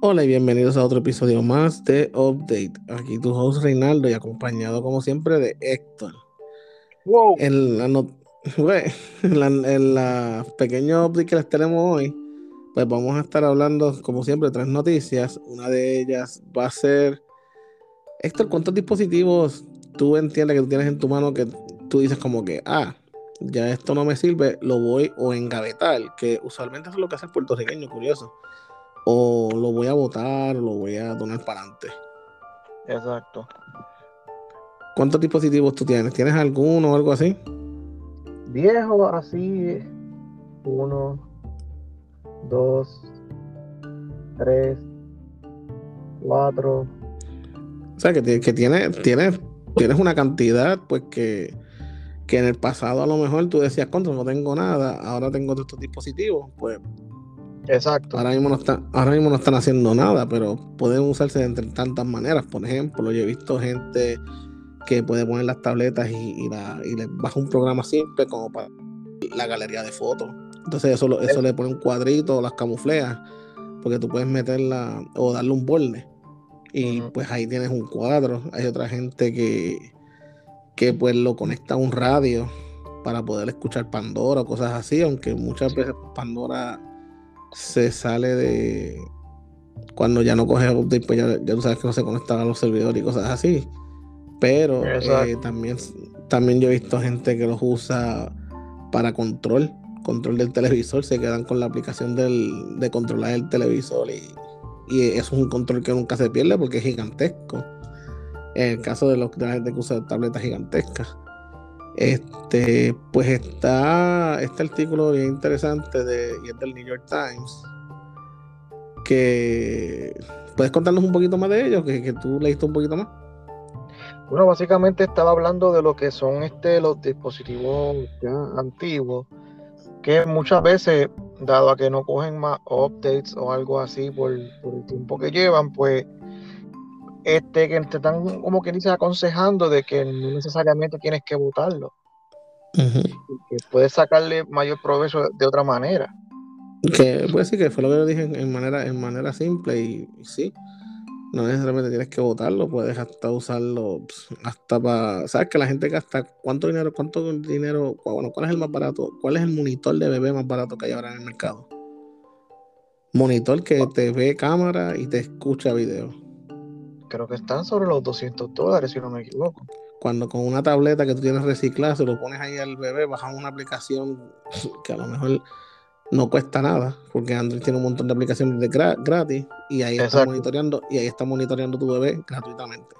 Hola y bienvenidos a otro episodio más de Update. Aquí tu host Reinaldo y acompañado como siempre de Héctor. Wow. En la, no- Güey, en la, en la pequeño update que les tenemos hoy, pues vamos a estar hablando como siempre de tres noticias. Una de ellas va a ser, Héctor, ¿cuántos dispositivos tú entiendes que tú tienes en tu mano que tú dices como que, ah, ya esto no me sirve, lo voy o engavetar, que usualmente eso es lo que hace el puertorriqueño, curioso. O lo voy a botar, o lo voy a donar para adelante. Exacto. ¿Cuántos dispositivos tú tienes? ¿Tienes alguno o algo así? Viejo, así. Uno, dos, tres, cuatro. O sea, que tienes, tienes, tienes una cantidad, pues que, que en el pasado a lo mejor tú decías, contra, no tengo nada, ahora tengo todos estos dispositivos, pues Exacto. ahora mismo no están, ahora mismo no están haciendo nada, pero pueden usarse de entre tantas maneras. Por ejemplo, yo he visto gente que puede poner las tabletas y, y, la, y le baja un programa simple como para la galería de fotos. Entonces eso, lo- eso le pone un cuadrito, las camuflea, porque tú puedes meterla o darle un borde. Y pues ahí tienes un cuadro. Hay otra gente que, que pues lo conecta a un radio para poder escuchar Pandora o cosas así, aunque muchas veces Pandora se sale de cuando ya no coge update, pues ya, ya tú sabes que no se conectan a los servidores y cosas así. Pero eh, también, también yo he visto gente que los usa para control, control del televisor, se quedan con la aplicación del, de controlar el televisor y, y eso es un control que nunca se pierde porque es gigantesco. En el caso de, los, de la gente que usa tabletas gigantescas. Este, pues está este artículo bien interesante de, y es del New York Times. Que puedes contarnos un poquito más de ellos, que, que tú leíste un poquito más. Bueno, básicamente estaba hablando de lo que son este los dispositivos antiguos, que muchas veces, dado a que no cogen más updates o algo así por, por el tiempo que llevan, pues este que te están como que dice aconsejando de que no necesariamente tienes que botarlo, que puedes sacarle mayor provecho de otra manera. Que pues sí, que fue lo que yo dije en, en manera, en manera simple y, y sí. No necesariamente tienes que votarlo, puedes hasta usarlo pues, hasta para. ¿Sabes que la gente gasta cuánto dinero, cuánto dinero, bueno, cuál es el más barato? ¿Cuál es el monitor de bebé más barato que hay ahora en el mercado? Monitor que te ve cámara y te escucha video. Creo que están sobre los 200 dólares, si no me equivoco. Cuando con una tableta que tú tienes reciclada, se lo pones ahí al bebé, bajas una aplicación que a lo mejor no cuesta nada, porque Android tiene un montón de aplicaciones de gra- gratis y ahí está Exacto. monitoreando, y ahí está monitoreando tu bebé gratuitamente.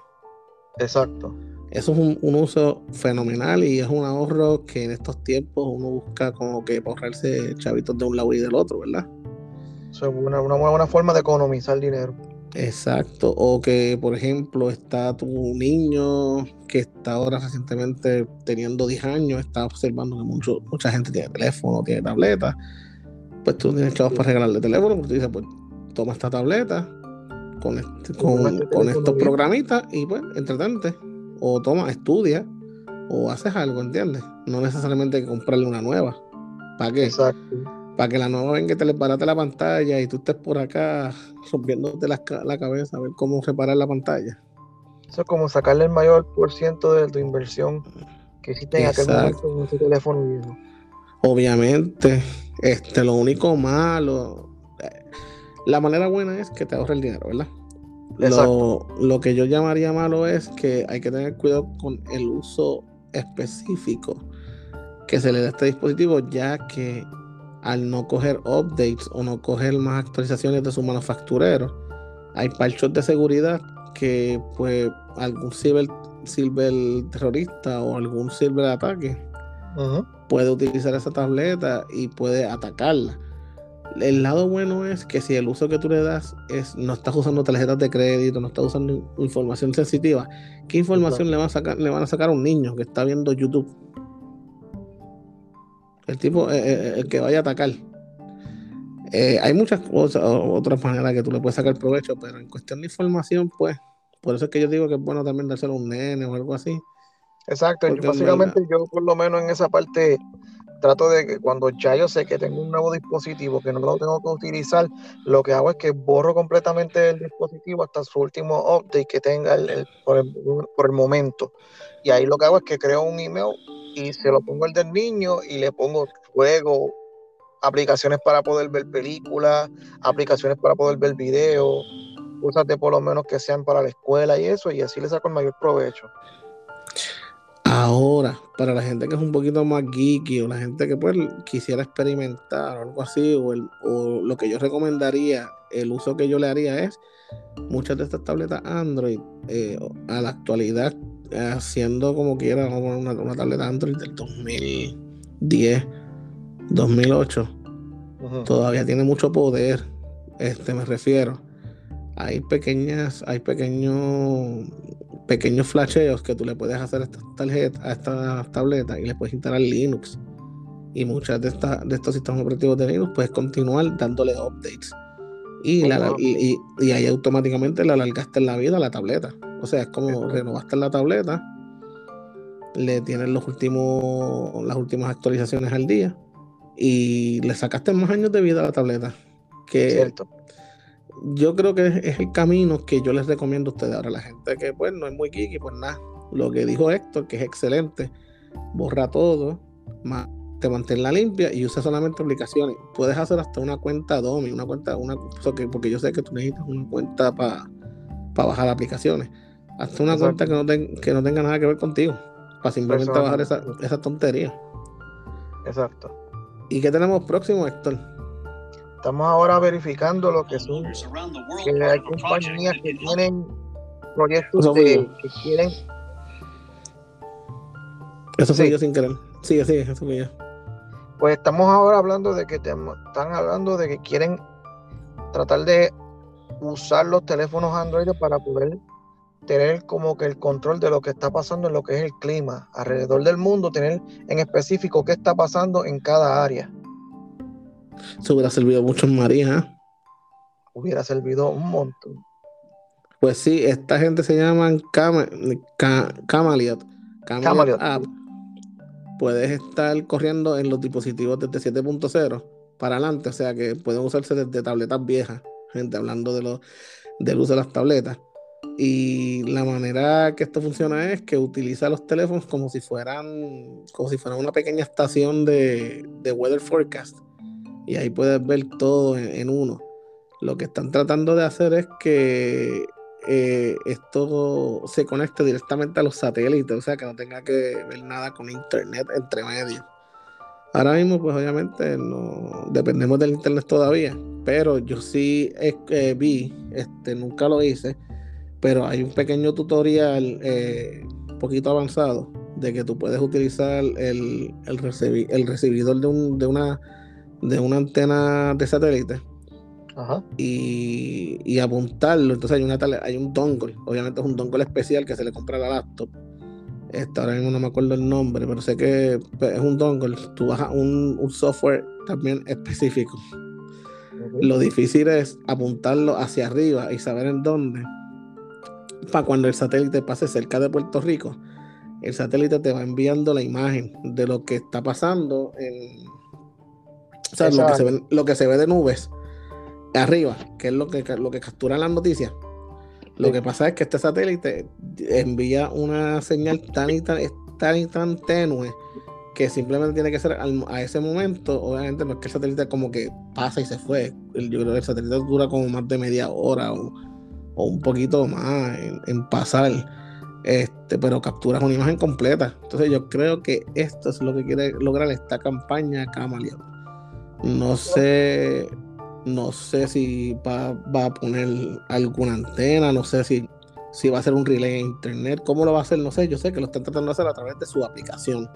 Exacto. Eso es un, un uso fenomenal y es un ahorro que en estos tiempos uno busca como que ahorrarse chavitos de un lado y del otro, ¿verdad? Eso es una, una buena forma de economizar dinero. Exacto. O que, por ejemplo, está tu niño que está ahora recientemente teniendo 10 años, está observando que mucho, mucha gente tiene teléfono, tiene tableta. Pues tú tienes chavos para regalarle teléfono, porque tú dices, pues toma esta tableta con, este- con, este con estos bien. programitas y pues entretente. O toma, estudia, o haces algo, ¿entiendes? No necesariamente hay que comprarle una nueva. ¿Para qué? Exacto. Para que la nueva venga y te le barate la pantalla y tú estés por acá rompiéndote la, la cabeza a ver cómo reparar la pantalla. Eso es como sacarle el mayor por ciento de tu inversión que hiciste en aquel momento con ese teléfono viejo. Obviamente, este, lo único malo, eh, la manera buena es que te ahorre el dinero, ¿verdad? Lo, lo que yo llamaría malo es que hay que tener cuidado con el uso específico que se le da a este dispositivo, ya que al no coger updates o no coger más actualizaciones de su manufacturero, hay parchos de seguridad que pues algún ciber, ciber terrorista o algún ciber ataque Ujú. puede utilizar esa tableta y puede atacarla. El lado bueno es que si el uso que tú le das es no estás usando tarjetas de crédito, no estás usando información sensitiva, ¿qué información le van a sacar, le van a sacar a un niño que está viendo YouTube? El tipo, eh, eh, el que vaya a atacar. Eh, hay muchas cosas, otras maneras que tú le puedes sacar provecho, pero en cuestión de información, pues, por eso es que yo digo que es bueno también dárselo a un nene o algo así. Exacto. Yo- básicamente yo por lo menos en esa parte trato de que cuando ya yo sé que tengo un nuevo dispositivo que no lo tengo que utilizar, lo que hago es que borro completamente el dispositivo hasta su último update que tenga el, por, el, momento. Y ahí lo que hago es que creo un email y se lo pongo el del niño y le pongo juego, aplicaciones para poder ver películas, aplicaciones para poder ver videos, cosas de por lo menos que sean para la escuela y eso, y así le saco el mayor provecho. Ahora, para la gente que es un poquito más geeky o la gente que pues quisiera experimentar o algo así, o, o lo que yo recomendaría, el uso que yo le haría es muchas de estas tabletas Android eh, a la actualidad, haciendo como quiera una, una tableta Android del 2010, 2008, todavía tiene mucho poder, este me refiero. Hay pequeñas, hay pequeños pequeños flasheos que tú le puedes hacer a estas tarjetas, a estas tabletas y le puedes instalar Linux. Y muchas de, estas de estos sistemas operativos de Linux puedes continuar dándole updates. Y, y, ahí automáticamente le alargaste la vida a la tableta. O sea, es como renovaste la tableta, le tienes los últimos, las últimas actualizaciones al día y le sacaste más años de vida a la tableta. Que Cierto yo creo que es, el camino que yo les recomiendo a ustedes. Ahora, la gente que pues no es muy geeky, pues nada, lo que dijo Héctor, que es excelente, borra todo, te manténla limpia y usa solamente aplicaciones. Puedes hacer hasta una cuenta DOMI, una cuenta, una, porque yo sé que tú necesitas una cuenta para bajar aplicaciones. Hasta una cuenta que no, que no tenga nada que ver contigo, para simplemente bajar esa, esa tontería. Exacto. ¿Y qué tenemos próximo, Héctor? Estamos ahora verificando lo que son que hay compañías que tienen proyectos de, que quieren. Eso sí. yo sin querer. Sigue, sigue, eso fue Pues estamos ahora hablando de que están hablando de que quieren tratar de usar los teléfonos Android para poder tener como que el control de lo que está pasando en lo que es el clima alrededor del mundo, tener en específico qué está pasando en cada área. Eso hubiera servido mucho en María. Hubiera servido un montón. Pues sí, esta gente se llama Cam Camaliot. Camaliot App. Puedes estar corriendo en los dispositivos desde 7.0 para adelante, o sea que pueden usarse desde tabletas viejas, gente hablando de lo, del uso de las tabletas. Y la manera que esto funciona es que utiliza los teléfonos como si fueran, como si fueran una pequeña estación de, de weather forecast y ahí puedes ver todo en, uno. Lo que están tratando de hacer es que eh, esto se conecte directamente a los satélites, o sea que no tenga que ver nada con internet entre medio. Ahora mismo, pues obviamente no dependemos del internet todavía, pero yo sí eh, vi, este, nunca lo hice, pero hay un pequeño tutorial eh, un poquito avanzado de que tú puedes utilizar el, el, recibidor de, un, de una de una antena de satélite Y, apuntarlo. Entonces hay, una hay un dongle, obviamente es un dongle especial que se le compra a la laptop. Este, ahora mismo no me acuerdo el nombre, pero sé que pues, es un dongle. Tú bajas un, un software también específico. Lo difícil es apuntarlo hacia arriba y saber en dónde. Para cuando el satélite pase cerca de Puerto Rico, el satélite te va enviando la imagen de lo que está pasando en, o sea, lo que, se ve, lo que se ve de nubes arriba, que es lo que, lo que captura las noticias. Lo que pasa es que este satélite envía una señal tan y tan, tan, y tan tenue que simplemente tiene que ser a ese momento. Obviamente no es que el satélite como que pasa y se fue. Yo creo que el satélite dura como más de media hora o, un poquito más en, pasar. Este, pero capturas una imagen completa. Entonces yo creo que esto es lo que quiere lograr esta campaña Camaleón. No sé, no sé si va, a poner alguna antena, no sé si, si va a hacer un relay en internet, cómo lo va a hacer, no sé, yo sé que lo están tratando de hacer a través de su aplicación.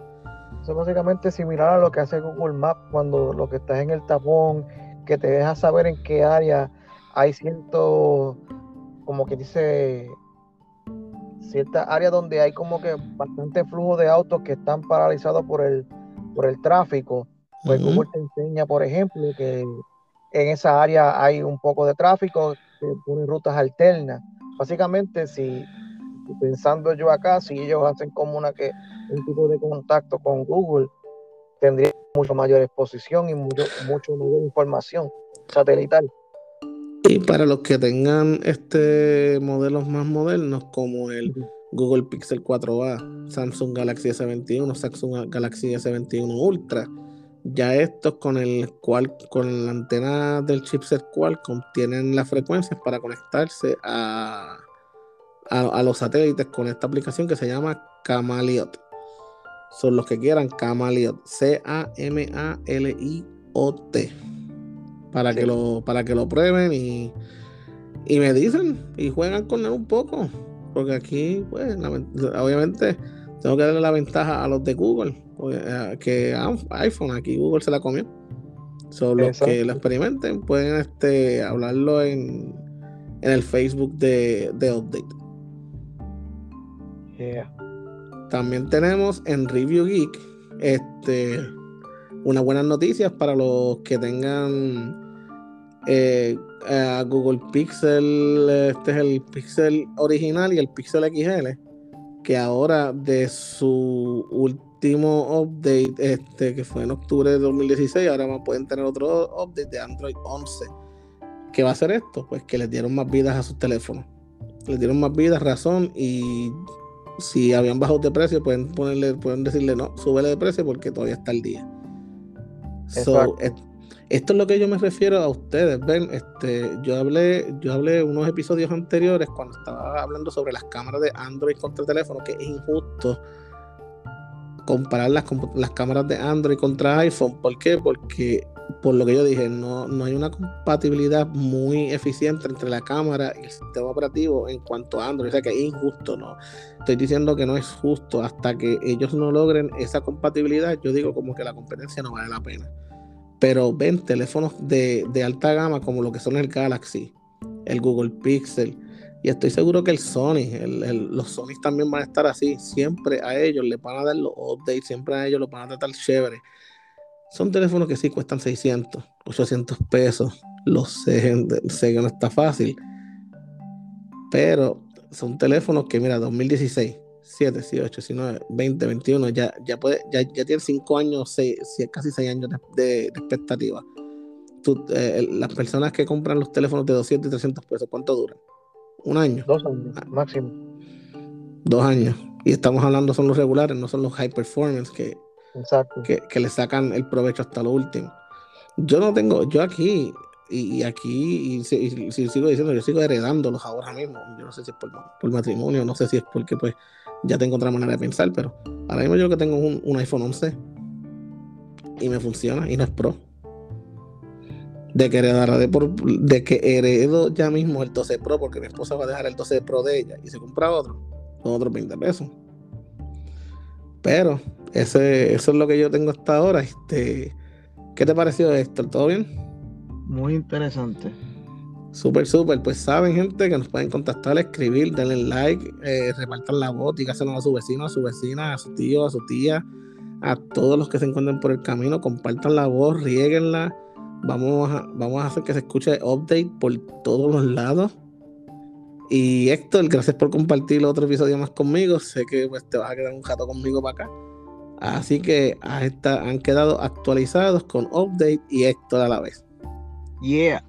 Eso es básicamente similar a lo que hace Google Maps cuando lo que estás en el tapón, que te deja saber en qué área hay cierto, como que dice, cierta área donde hay como que bastante flujo de autos que están paralizados por el, por el tráfico pues Google te enseña, por ejemplo, que en esa área hay un poco de tráfico, ponen rutas alternas. Básicamente, si pensando yo acá, si ellos hacen como una que un tipo de contacto con Google tendría mucho mayor exposición y mucho, mucho mayor información satelital. Y para los que tengan este modelos más modernos como el Google Pixel 4a, Samsung Galaxy S21, Samsung Galaxy S21 Ultra, ya estos con el cual con la antena del chipset Qualcomm tienen las frecuencias para conectarse a, a, los satélites con esta aplicación que se llama Camaliot. Son los que quieran Camaliot, C-A-M-A-L-I-O-T. Para, que lo, para que lo prueben y, y me dicen y juegan con él un poco. Porque aquí, pues, obviamente, tengo que darle la ventaja a los de Google que iPhone, aquí Google se la comió. Son los que lo experimenten, pueden este, hablarlo en, en el Facebook de, de Update. También tenemos en Review Geek este, unas buenas noticias para los que tengan eh, Google Pixel. Este es el Pixel original y el Pixel XL. Que ahora de su último update, este, que fue en octubre de 2016, ahora pueden tener otro update de Android 11. ¿Qué va a hacer esto? Pues que les dieron más vidas a sus teléfonos. Les dieron más vidas, razón, y si habían bajado de precio, pueden ponerle, pueden decirle no, súbele de precio porque todavía está el día. esto es lo que yo me refiero a ustedes. Ven, este, yo hablé, yo hablé unos episodios anteriores cuando estaba hablando sobre las cámaras de Android contra teléfono, que es injusto comparar las, las cámaras de Android contra iPhone. ¿Por qué? Porque, por lo que yo dije, no, no hay una compatibilidad muy eficiente entre la cámara y el sistema operativo en cuanto a Android. O sea que es injusto, ¿no? Estoy diciendo que no es justo hasta que ellos no logren esa compatibilidad. Yo digo como que la competencia no vale la pena. Pero ven teléfonos de, de alta gama como lo que son el Galaxy, el Google Pixel, y estoy seguro que el Sony, los Sony también van a estar así. Siempre a ellos les van a dar los updates, siempre a ellos los van a tratar chévere. Son teléfonos que sí cuestan 600, 800 pesos. Lo sé, sé que no está fácil. Pero son teléfonos que, mira, 2016, 7, 18, 19, 20, 21, ya, ya, puede, ya, ya tiene 5 años, 6, casi 6 años de, expectativa. Eh, las personas que compran los teléfonos de 200 y 300 pesos, ¿cuánto duran? Un año. Dos años, máximo. Dos años. Y estamos hablando son los regulares, no son los high performance que, que, le sacan el provecho hasta lo último. Yo no tengo, yo aquí, y, aquí, y, sigo diciendo, yo sigo heredándolos ahora mismo. Yo no sé si es por, matrimonio, no sé si es porque pues ya tengo otra manera de pensar, pero ahora mismo yo que tengo un, un iPhone 11 y me funciona y no es pro de que heredará de, por, de que heredo ya mismo el 12 Pro porque mi esposa va a dejar el 12 Pro de ella y se compra otro, son otros 20 pesos. Pero ese, eso es lo que yo tengo hasta ahora. Este, ¿Qué te pareció esto? ¿Todo bien? Muy interesante. Súper, súper. Pues saben, gente, que nos pueden contactar, escribir, darle like, eh, repartan la voz, dígaselo a su vecino, a su vecina, a su tío, a su tía, a todos los que se encuentren por el camino, compartan la voz, rieguenla Vamos a, vamos a hacer que se escuche update por todos los lados. Y Héctor, gracias por compartir otro episodio más conmigo. Sé que pues, te vas a quedar un rato conmigo para acá. Así que han quedado actualizados con update y Héctor a la vez. Yeah.